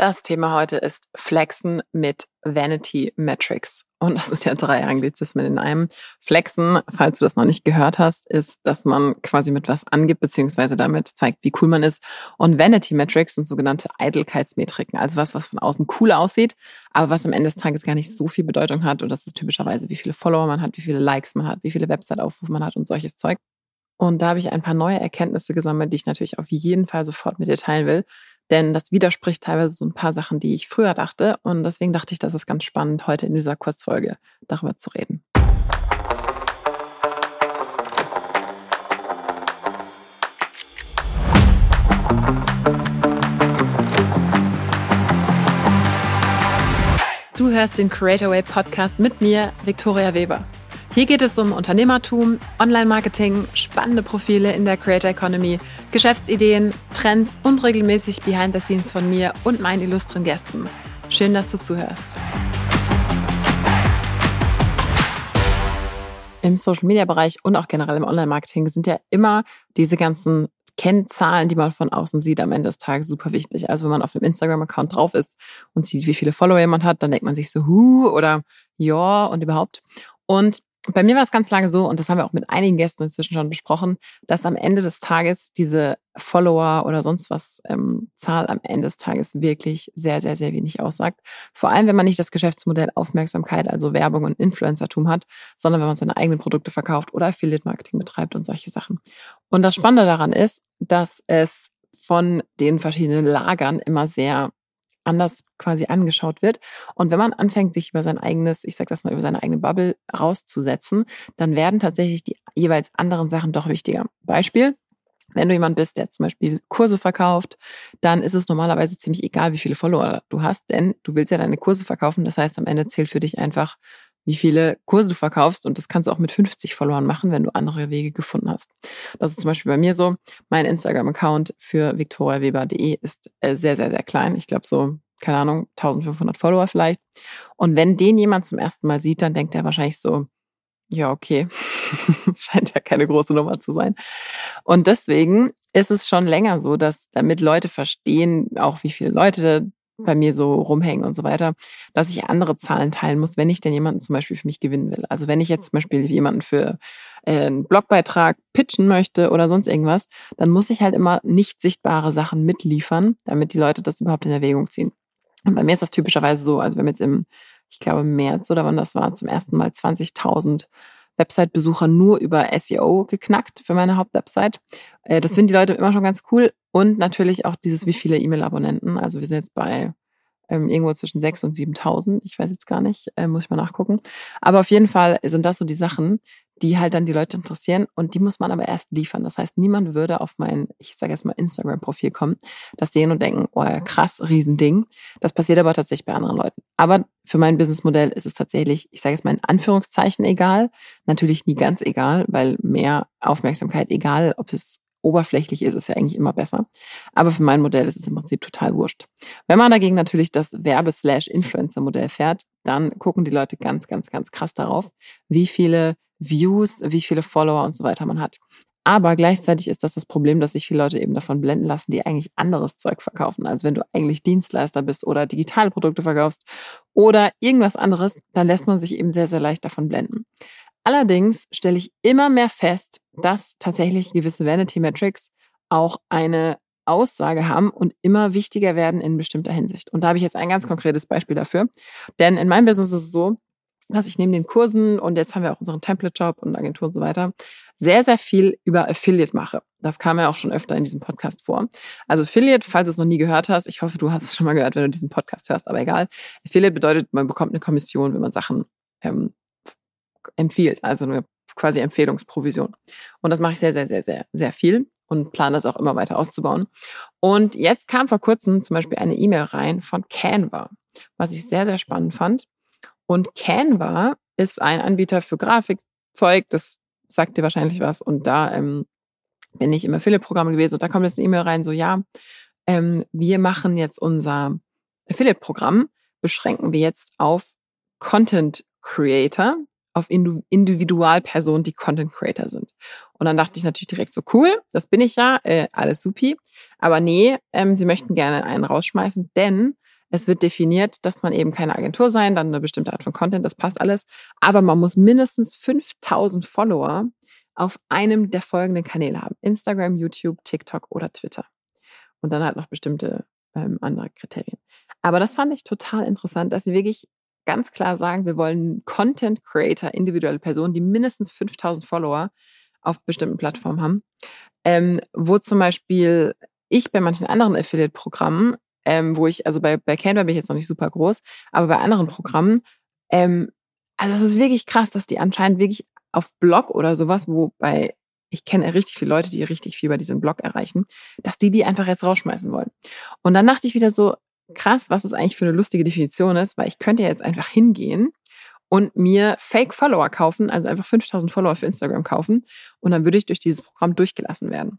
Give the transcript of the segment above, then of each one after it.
Das Thema heute ist Flexen mit Vanity Metrics. Und das ist ja drei Anglizismen in einem. Flexen, falls du das noch nicht gehört hast, ist, dass man quasi mit was angibt, beziehungsweise damit zeigt, wie cool man ist. Und Vanity Metrics sind sogenannte Eitelkeitsmetriken, also was, was von außen cool aussieht, aber was am Ende des Tages gar nicht so viel Bedeutung hat. Und das ist typischerweise, wie viele Follower man hat, wie viele Likes man hat, wie viele Website-Aufrufe man hat und solches Zeug. Und da habe ich ein paar neue Erkenntnisse gesammelt, die ich natürlich auf jeden Fall sofort mit dir teilen will. Denn das widerspricht teilweise so ein paar Sachen, die ich früher dachte. Und deswegen dachte ich, das ist ganz spannend, heute in dieser Kurzfolge darüber zu reden. Du hörst den Creator Way Podcast mit mir, Viktoria Weber. Hier geht es um Unternehmertum, Online-Marketing, spannende Profile in der Creator Economy, Geschäftsideen, Trends und regelmäßig Behind the Scenes von mir und meinen illustren Gästen. Schön, dass du zuhörst. Im Social-Media-Bereich und auch generell im Online-Marketing sind ja immer diese ganzen Kennzahlen, die man von außen sieht, am Ende des Tages super wichtig. Also wenn man auf einem Instagram-Account drauf ist und sieht, wie viele Follower jemand hat, dann denkt man sich so, hu oder ja und überhaupt. Und bei mir war es ganz lange so, und das haben wir auch mit einigen Gästen inzwischen schon besprochen, dass am Ende des Tages diese Follower oder sonst was ähm, Zahl am Ende des Tages wirklich sehr, sehr, sehr wenig aussagt. Vor allem, wenn man nicht das Geschäftsmodell Aufmerksamkeit, also Werbung und Influencertum hat, sondern wenn man seine eigenen Produkte verkauft oder Affiliate-Marketing betreibt und solche Sachen. Und das Spannende daran ist, dass es von den verschiedenen Lagern immer sehr anders quasi angeschaut wird. Und wenn man anfängt, sich über sein eigenes, ich sag das mal, über seine eigene Bubble rauszusetzen, dann werden tatsächlich die jeweils anderen Sachen doch wichtiger. Beispiel, wenn du jemand bist, der zum Beispiel Kurse verkauft, dann ist es normalerweise ziemlich egal, wie viele Follower du hast, denn du willst ja deine Kurse verkaufen. Das heißt, am Ende zählt für dich einfach, wie viele Kurse du verkaufst. Und das kannst du auch mit 50 Followern machen, wenn du andere Wege gefunden hast. Das ist zum Beispiel bei mir so. Mein Instagram-Account für victoriaweber.de ist äh, sehr, sehr, sehr klein. Ich glaube so, keine Ahnung, 1500 Follower vielleicht. Und wenn den jemand zum ersten Mal sieht, dann denkt er wahrscheinlich so, ja, okay, scheint ja keine große Nummer zu sein. Und deswegen ist es schon länger so, dass damit Leute verstehen, auch wie viele Leute bei mir so rumhängen und so weiter, dass ich andere Zahlen teilen muss, wenn ich denn jemanden zum Beispiel für mich gewinnen will. Also wenn ich jetzt zum Beispiel jemanden für äh, einen Blogbeitrag pitchen möchte oder sonst irgendwas, dann muss ich halt immer nicht sichtbare Sachen mitliefern, damit die Leute das überhaupt in Erwägung ziehen. Und bei mir ist das typischerweise so, also wir haben jetzt im, ich glaube, März oder wann das war, zum ersten Mal 20.000 Website-Besucher nur über SEO geknackt für meine Hauptwebsite. Äh, das finden die Leute immer schon ganz cool. Und natürlich auch dieses, wie viele E-Mail-Abonnenten. Also wir sind jetzt bei ähm, irgendwo zwischen 6.000 und 7.000. Ich weiß jetzt gar nicht, äh, muss ich mal nachgucken. Aber auf jeden Fall sind das so die Sachen, die halt dann die Leute interessieren und die muss man aber erst liefern. Das heißt, niemand würde auf mein, ich sage jetzt mal Instagram-Profil kommen, das sehen und denken, oh ja, krass, Riesending. Das passiert aber tatsächlich bei anderen Leuten. Aber für mein Businessmodell ist es tatsächlich, ich sage jetzt mal in Anführungszeichen egal. Natürlich nie ganz egal, weil mehr Aufmerksamkeit, egal ob es oberflächlich ist, ist ja eigentlich immer besser. Aber für mein Modell ist es im Prinzip total wurscht. Wenn man dagegen natürlich das Werbe-Influencer-Modell fährt, dann gucken die Leute ganz, ganz, ganz krass darauf, wie viele Views, wie viele Follower und so weiter man hat. Aber gleichzeitig ist das das Problem, dass sich viele Leute eben davon blenden lassen, die eigentlich anderes Zeug verkaufen. Also wenn du eigentlich Dienstleister bist oder digitale Produkte verkaufst oder irgendwas anderes, dann lässt man sich eben sehr, sehr leicht davon blenden. Allerdings stelle ich immer mehr fest, dass tatsächlich gewisse Vanity Metrics auch eine Aussage haben und immer wichtiger werden in bestimmter Hinsicht. Und da habe ich jetzt ein ganz konkretes Beispiel dafür. Denn in meinem Business ist es so, dass ich neben den Kursen und jetzt haben wir auch unseren Template-Job und Agentur und so weiter, sehr, sehr viel über Affiliate mache. Das kam ja auch schon öfter in diesem Podcast vor. Also Affiliate, falls du es noch nie gehört hast, ich hoffe, du hast es schon mal gehört, wenn du diesen Podcast hörst, aber egal. Affiliate bedeutet, man bekommt eine Kommission, wenn man Sachen ähm, empfiehlt, also eine quasi Empfehlungsprovision. Und das mache ich sehr, sehr, sehr, sehr, sehr viel und plane das auch immer weiter auszubauen. Und jetzt kam vor kurzem zum Beispiel eine E-Mail rein von Canva, was ich sehr, sehr spannend fand. Und Canva ist ein Anbieter für Grafikzeug, das sagt dir wahrscheinlich was. Und da ähm, bin ich im Affiliate-Programm gewesen und da kommt jetzt eine E-Mail rein, so ja, ähm, wir machen jetzt unser Affiliate-Programm, beschränken wir jetzt auf Content Creator, auf Individualpersonen, die Content Creator sind. Und dann dachte ich natürlich direkt so, cool, das bin ich ja, äh, alles supi. Aber nee, ähm, sie möchten gerne einen rausschmeißen, denn Es wird definiert, dass man eben keine Agentur sein, dann eine bestimmte Art von Content, das passt alles. Aber man muss mindestens 5000 Follower auf einem der folgenden Kanäle haben. Instagram, YouTube, TikTok oder Twitter. Und dann halt noch bestimmte ähm, andere Kriterien. Aber das fand ich total interessant, dass sie wirklich ganz klar sagen, wir wollen Content Creator, individuelle Personen, die mindestens 5000 Follower auf bestimmten Plattformen haben. Ähm, wo zum Beispiel ich bei manchen anderen Affiliate-Programmen, ähm, wo ich, also bei, bei Canva bin ich jetzt noch nicht super groß, aber bei anderen Programmen, ähm, also es ist wirklich krass, dass die anscheinend wirklich auf Blog oder sowas, wobei ich kenne richtig viele Leute, die richtig viel bei diesem Blog erreichen, dass die die einfach jetzt rausschmeißen wollen. Und dann dachte ich wieder so, krass, was es eigentlich für eine lustige Definition ist, weil ich könnte jetzt einfach hingehen und mir Fake-Follower kaufen, also einfach 5000 Follower für Instagram kaufen und dann würde ich durch dieses Programm durchgelassen werden.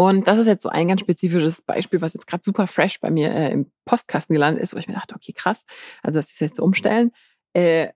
Und das ist jetzt so ein ganz spezifisches Beispiel, was jetzt gerade super fresh bei mir äh, im Postkasten gelandet ist, wo ich mir dachte, okay, krass, also dass die es jetzt umstellen. Äh,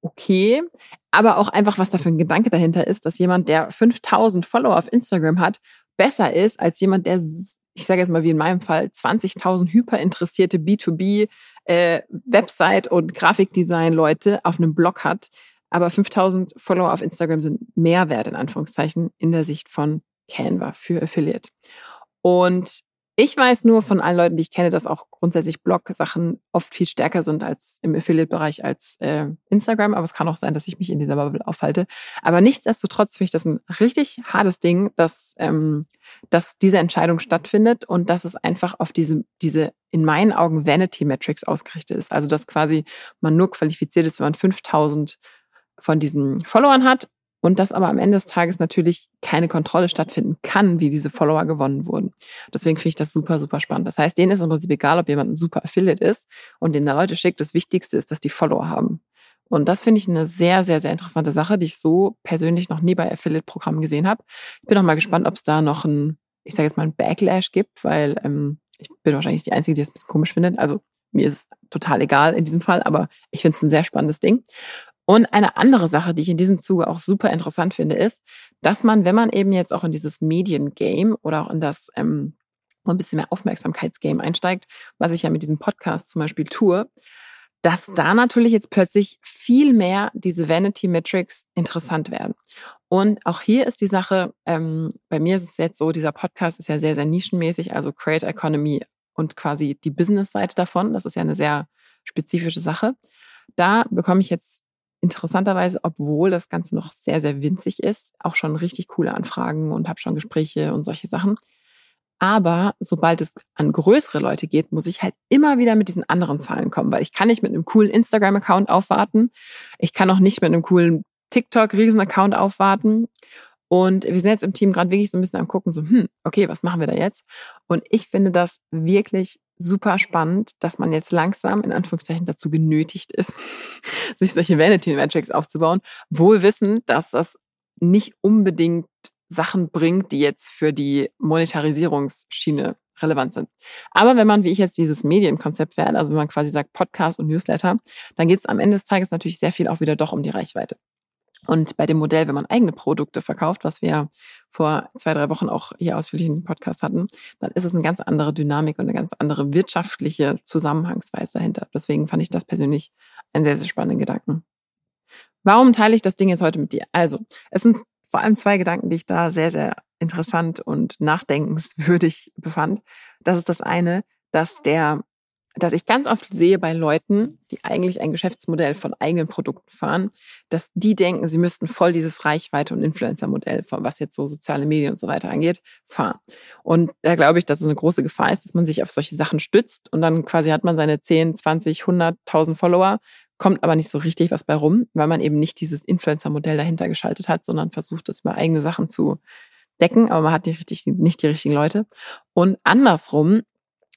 okay, aber auch einfach, was da für ein Gedanke dahinter ist, dass jemand, der 5000 Follower auf Instagram hat, besser ist als jemand, der, ich sage jetzt mal wie in meinem Fall, 20.000 hyperinteressierte B2B äh, Website und Grafikdesign-Leute auf einem Blog hat. Aber 5000 Follower auf Instagram sind mehr wert, in Anführungszeichen, in der Sicht von Canva für Affiliate. Und ich weiß nur von allen Leuten, die ich kenne, dass auch grundsätzlich Blog-Sachen oft viel stärker sind als im Affiliate-Bereich als äh, Instagram. Aber es kann auch sein, dass ich mich in dieser Bubble aufhalte. Aber nichtsdestotrotz finde ich das ein richtig hartes Ding, dass, ähm, dass diese Entscheidung stattfindet und dass es einfach auf diese, diese in meinen Augen Vanity-Metrics ausgerichtet ist. Also dass quasi man nur qualifiziert ist, wenn man 5000 von diesen Followern hat und dass aber am Ende des Tages natürlich keine Kontrolle stattfinden kann, wie diese Follower gewonnen wurden. Deswegen finde ich das super, super spannend. Das heißt, denen ist im Prinzip egal, ob jemand ein super Affiliate ist und den da Leute schickt. Das Wichtigste ist, dass die Follower haben. Und das finde ich eine sehr, sehr, sehr interessante Sache, die ich so persönlich noch nie bei Affiliate-Programmen gesehen habe. Ich bin auch mal gespannt, ob es da noch ein, ich sage jetzt mal, ein Backlash gibt, weil ähm, ich bin wahrscheinlich die Einzige, die es ein bisschen komisch findet. Also mir ist total egal in diesem Fall, aber ich finde es ein sehr spannendes Ding. Und eine andere Sache, die ich in diesem Zuge auch super interessant finde, ist, dass man, wenn man eben jetzt auch in dieses Mediengame oder auch in das ähm, so ein bisschen mehr Aufmerksamkeitsgame einsteigt, was ich ja mit diesem Podcast zum Beispiel tue, dass da natürlich jetzt plötzlich viel mehr diese Vanity Metrics interessant werden. Und auch hier ist die Sache, ähm, bei mir ist es jetzt so, dieser Podcast ist ja sehr, sehr nischenmäßig, also Creator Economy und quasi die Business-Seite davon. Das ist ja eine sehr spezifische Sache. Da bekomme ich jetzt interessanterweise, obwohl das Ganze noch sehr, sehr winzig ist, auch schon richtig coole Anfragen und habe schon Gespräche und solche Sachen. Aber sobald es an größere Leute geht, muss ich halt immer wieder mit diesen anderen Zahlen kommen, weil ich kann nicht mit einem coolen Instagram-Account aufwarten. Ich kann auch nicht mit einem coolen TikTok-Riesen-Account aufwarten. Und wir sind jetzt im Team gerade wirklich so ein bisschen am gucken, so, hm, okay, was machen wir da jetzt? Und ich finde das wirklich super spannend, dass man jetzt langsam in Anführungszeichen dazu genötigt ist, sich solche Vanity Metrics aufzubauen, wohl wissen, dass das nicht unbedingt Sachen bringt, die jetzt für die Monetarisierungsschiene relevant sind. Aber wenn man, wie ich jetzt dieses Medienkonzept fährt, also wenn man quasi sagt Podcast und Newsletter, dann geht es am Ende des Tages natürlich sehr viel auch wieder doch um die Reichweite. Und bei dem Modell, wenn man eigene Produkte verkauft, was wir vor zwei, drei Wochen auch hier ausführlich in dem Podcast hatten, dann ist es eine ganz andere Dynamik und eine ganz andere wirtschaftliche Zusammenhangsweise dahinter. Deswegen fand ich das persönlich einen sehr, sehr spannenden Gedanken. Warum teile ich das Ding jetzt heute mit dir? Also, es sind vor allem zwei Gedanken, die ich da sehr, sehr interessant und nachdenkenswürdig befand. Das ist das eine, dass der dass ich ganz oft sehe bei Leuten, die eigentlich ein Geschäftsmodell von eigenen Produkten fahren, dass die denken, sie müssten voll dieses Reichweite- und Influencer-Modell, was jetzt so soziale Medien und so weiter angeht, fahren. Und da glaube ich, dass es eine große Gefahr ist, dass man sich auf solche Sachen stützt und dann quasi hat man seine 10, 20, 100.000 Follower, kommt aber nicht so richtig was bei rum, weil man eben nicht dieses Influencer-Modell dahinter geschaltet hat, sondern versucht, das über eigene Sachen zu decken, aber man hat die richtig, nicht die richtigen Leute. Und andersrum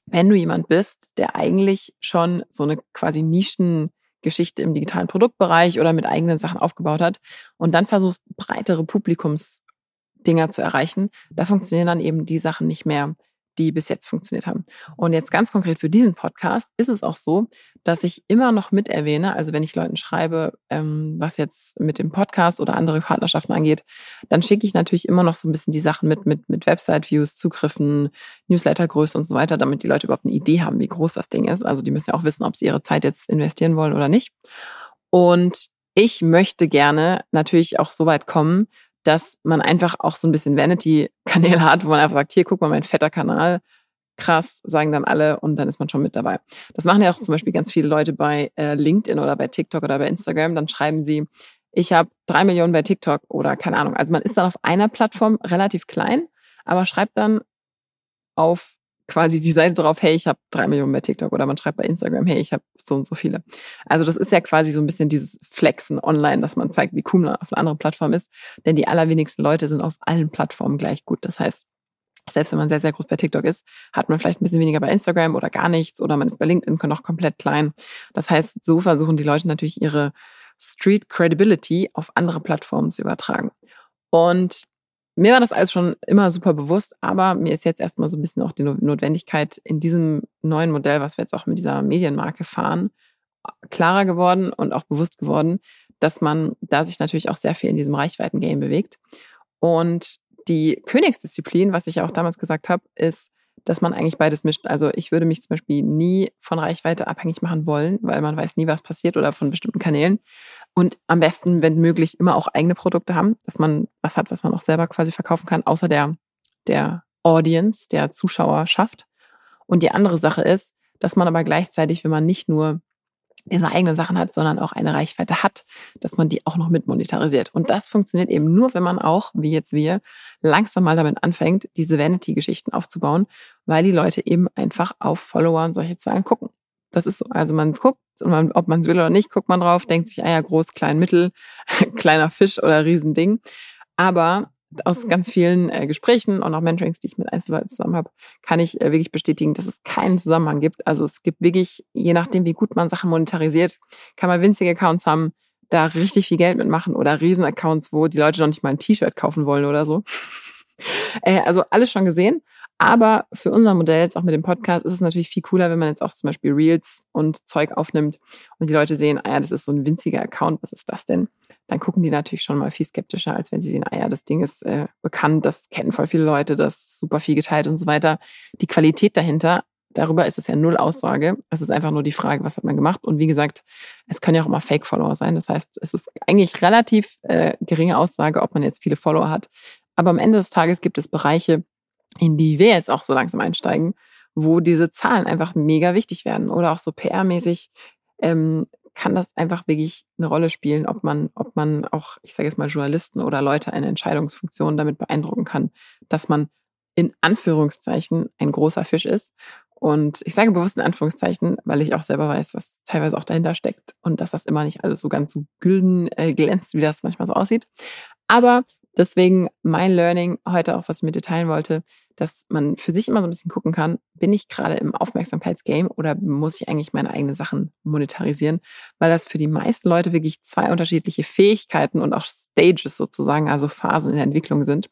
wenn du jemand bist, der eigentlich schon so eine quasi Nischengeschichte im digitalen Produktbereich oder mit eigenen Sachen aufgebaut hat und dann versuchst, breitere Publikumsdinger zu erreichen, da funktionieren dann eben die Sachen nicht mehr, die bis jetzt funktioniert haben. Und jetzt ganz konkret für diesen Podcast ist es auch so, dass ich immer noch mit erwähne, also wenn ich Leuten schreibe, ähm, was jetzt mit dem Podcast oder andere Partnerschaften angeht, dann schicke ich natürlich immer noch so ein bisschen die Sachen mit, mit, mit Website-Views, Zugriffen, Newslettergröße und so weiter, damit die Leute überhaupt eine Idee haben, wie groß das Ding ist. Also die müssen ja auch wissen, ob sie ihre Zeit jetzt investieren wollen oder nicht. Und ich möchte gerne natürlich auch so weit kommen, dass man einfach auch so ein bisschen Vanity-Kanäle hat, wo man einfach sagt, hier, guck mal, mein fetter Kanal, krass, sagen dann alle und dann ist man schon mit dabei. Das machen ja auch zum Beispiel ganz viele Leute bei äh, LinkedIn oder bei TikTok oder bei Instagram. Dann schreiben sie, ich habe drei Millionen bei TikTok oder keine Ahnung. Also man ist dann auf einer Plattform relativ klein, aber schreibt dann auf quasi die Seite drauf, hey, ich habe drei Millionen bei TikTok oder man schreibt bei Instagram, hey, ich habe so und so viele. Also das ist ja quasi so ein bisschen dieses Flexen online, dass man zeigt, wie cool man auf einer anderen Plattform ist. Denn die allerwenigsten Leute sind auf allen Plattformen gleich gut. Das heißt, selbst wenn man sehr, sehr groß bei TikTok ist, hat man vielleicht ein bisschen weniger bei Instagram oder gar nichts oder man ist bei LinkedIn noch komplett klein. Das heißt, so versuchen die Leute natürlich ihre Street Credibility auf andere Plattformen zu übertragen. Und mir war das alles schon immer super bewusst, aber mir ist jetzt erstmal so ein bisschen auch die Notwendigkeit in diesem neuen Modell, was wir jetzt auch mit dieser Medienmarke fahren, klarer geworden und auch bewusst geworden, dass man da sich natürlich auch sehr viel in diesem Reichweiten-Game bewegt. Und die Königsdisziplin, was ich ja auch damals gesagt habe, ist, dass man eigentlich beides mischt. Also ich würde mich zum Beispiel nie von Reichweite abhängig machen wollen, weil man weiß nie, was passiert oder von bestimmten Kanälen. Und am besten, wenn möglich, immer auch eigene Produkte haben, dass man was hat, was man auch selber quasi verkaufen kann, außer der, der Audience, der Zuschauerschaft. Und die andere Sache ist, dass man aber gleichzeitig, wenn man nicht nur diese eigenen Sachen hat, sondern auch eine Reichweite hat, dass man die auch noch mit monetarisiert. Und das funktioniert eben nur, wenn man auch, wie jetzt wir, langsam mal damit anfängt, diese Vanity-Geschichten aufzubauen, weil die Leute eben einfach auf Follower und solche Zahlen gucken. Das ist so. Also man guckt, man, ob man es will oder nicht, guckt man drauf, denkt sich, ah ja, groß, klein, mittel, kleiner Fisch oder Riesending. Aber aus ganz vielen äh, Gesprächen und auch Mentorings, die ich mit Einzelleuten zusammen habe, kann ich äh, wirklich bestätigen, dass es keinen Zusammenhang gibt. Also es gibt wirklich, je nachdem, wie gut man Sachen monetarisiert, kann man winzige Accounts haben, da richtig viel Geld mitmachen oder Riesen-Accounts, wo die Leute noch nicht mal ein T-Shirt kaufen wollen oder so. äh, also alles schon gesehen. Aber für unser Modell, jetzt auch mit dem Podcast, ist es natürlich viel cooler, wenn man jetzt auch zum Beispiel Reels und Zeug aufnimmt und die Leute sehen, ah ja, das ist so ein winziger Account, was ist das denn? dann gucken die natürlich schon mal viel skeptischer, als wenn sie sehen, ah ja, das Ding ist äh, bekannt, das kennen voll viele Leute, das ist super viel geteilt und so weiter. Die Qualität dahinter, darüber ist es ja null Aussage. Es ist einfach nur die Frage, was hat man gemacht? Und wie gesagt, es können ja auch immer Fake-Follower sein. Das heißt, es ist eigentlich relativ äh, geringe Aussage, ob man jetzt viele Follower hat. Aber am Ende des Tages gibt es Bereiche, in die wir jetzt auch so langsam einsteigen, wo diese Zahlen einfach mega wichtig werden oder auch so PR-mäßig ähm, kann das einfach wirklich eine Rolle spielen, ob man, ob man auch, ich sage jetzt mal, Journalisten oder Leute eine Entscheidungsfunktion damit beeindrucken kann, dass man in Anführungszeichen ein großer Fisch ist. Und ich sage bewusst in Anführungszeichen, weil ich auch selber weiß, was teilweise auch dahinter steckt und dass das immer nicht alles so ganz so gülden äh, glänzt, wie das manchmal so aussieht. Aber deswegen mein Learning heute auch, was ich mit dir teilen wollte, dass man für sich immer so ein bisschen gucken kann, bin ich gerade im Aufmerksamkeitsgame oder muss ich eigentlich meine eigenen Sachen monetarisieren? Weil das für die meisten Leute wirklich zwei unterschiedliche Fähigkeiten und auch Stages sozusagen, also Phasen in der Entwicklung sind.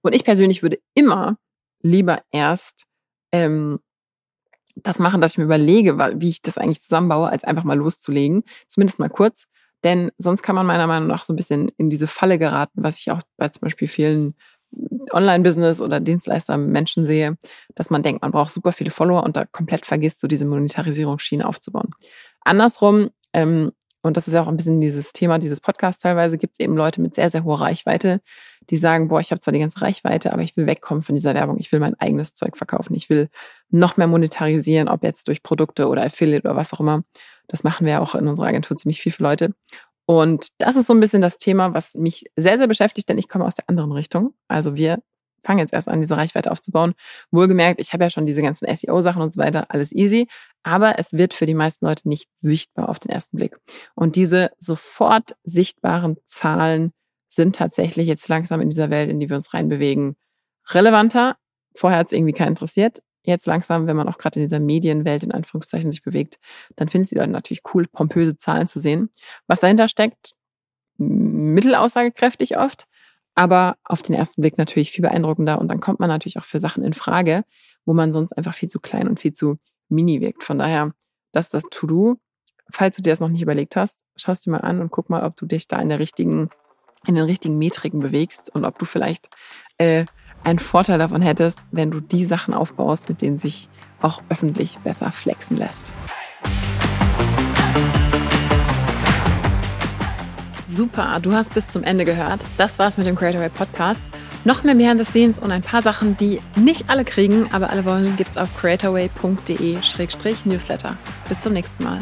Und ich persönlich würde immer lieber erst ähm, das machen, dass ich mir überlege, wie ich das eigentlich zusammenbaue, als einfach mal loszulegen. Zumindest mal kurz. Denn sonst kann man meiner Meinung nach so ein bisschen in diese Falle geraten, was ich auch bei zum Beispiel vielen Online-Business oder Dienstleister Menschen sehe, dass man denkt, man braucht super viele Follower und da komplett vergisst, so diese Monetarisierungsschiene aufzubauen. Andersrum, ähm, und das ist ja auch ein bisschen dieses Thema dieses Podcasts teilweise, gibt es eben Leute mit sehr, sehr hoher Reichweite, die sagen, boah, ich habe zwar die ganze Reichweite, aber ich will wegkommen von dieser Werbung. Ich will mein eigenes Zeug verkaufen. Ich will noch mehr monetarisieren, ob jetzt durch Produkte oder Affiliate oder was auch immer. Das machen wir auch in unserer Agentur ziemlich viel für Leute. Und das ist so ein bisschen das Thema, was mich sehr, sehr beschäftigt, denn ich komme aus der anderen Richtung. Also wir fangen jetzt erst an, diese Reichweite aufzubauen. Wohlgemerkt, ich habe ja schon diese ganzen SEO-Sachen und so weiter, alles easy. Aber es wird für die meisten Leute nicht sichtbar auf den ersten Blick. Und diese sofort sichtbaren Zahlen sind tatsächlich jetzt langsam in dieser Welt, in die wir uns reinbewegen, relevanter. Vorher hat es irgendwie keinen interessiert jetzt langsam, wenn man auch gerade in dieser Medienwelt in Anführungszeichen sich bewegt, dann finden sie dann natürlich cool, pompöse Zahlen zu sehen. Was dahinter steckt, mittelaussagekräftig oft, aber auf den ersten Blick natürlich viel beeindruckender. Und dann kommt man natürlich auch für Sachen in Frage, wo man sonst einfach viel zu klein und viel zu mini wirkt. Von daher, das ist das To-Do. falls du dir das noch nicht überlegt hast, schaust dir mal an und guck mal, ob du dich da in der richtigen, in den richtigen Metriken bewegst und ob du vielleicht äh, einen Vorteil davon hättest, wenn du die Sachen aufbaust, mit denen sich auch öffentlich besser flexen lässt. Super, du hast bis zum Ende gehört. Das war's mit dem Creatorway Podcast. Noch mehr Behind the Scenes und ein paar Sachen, die nicht alle kriegen, aber alle wollen, gibt's auf creatorway.de-newsletter. Bis zum nächsten Mal.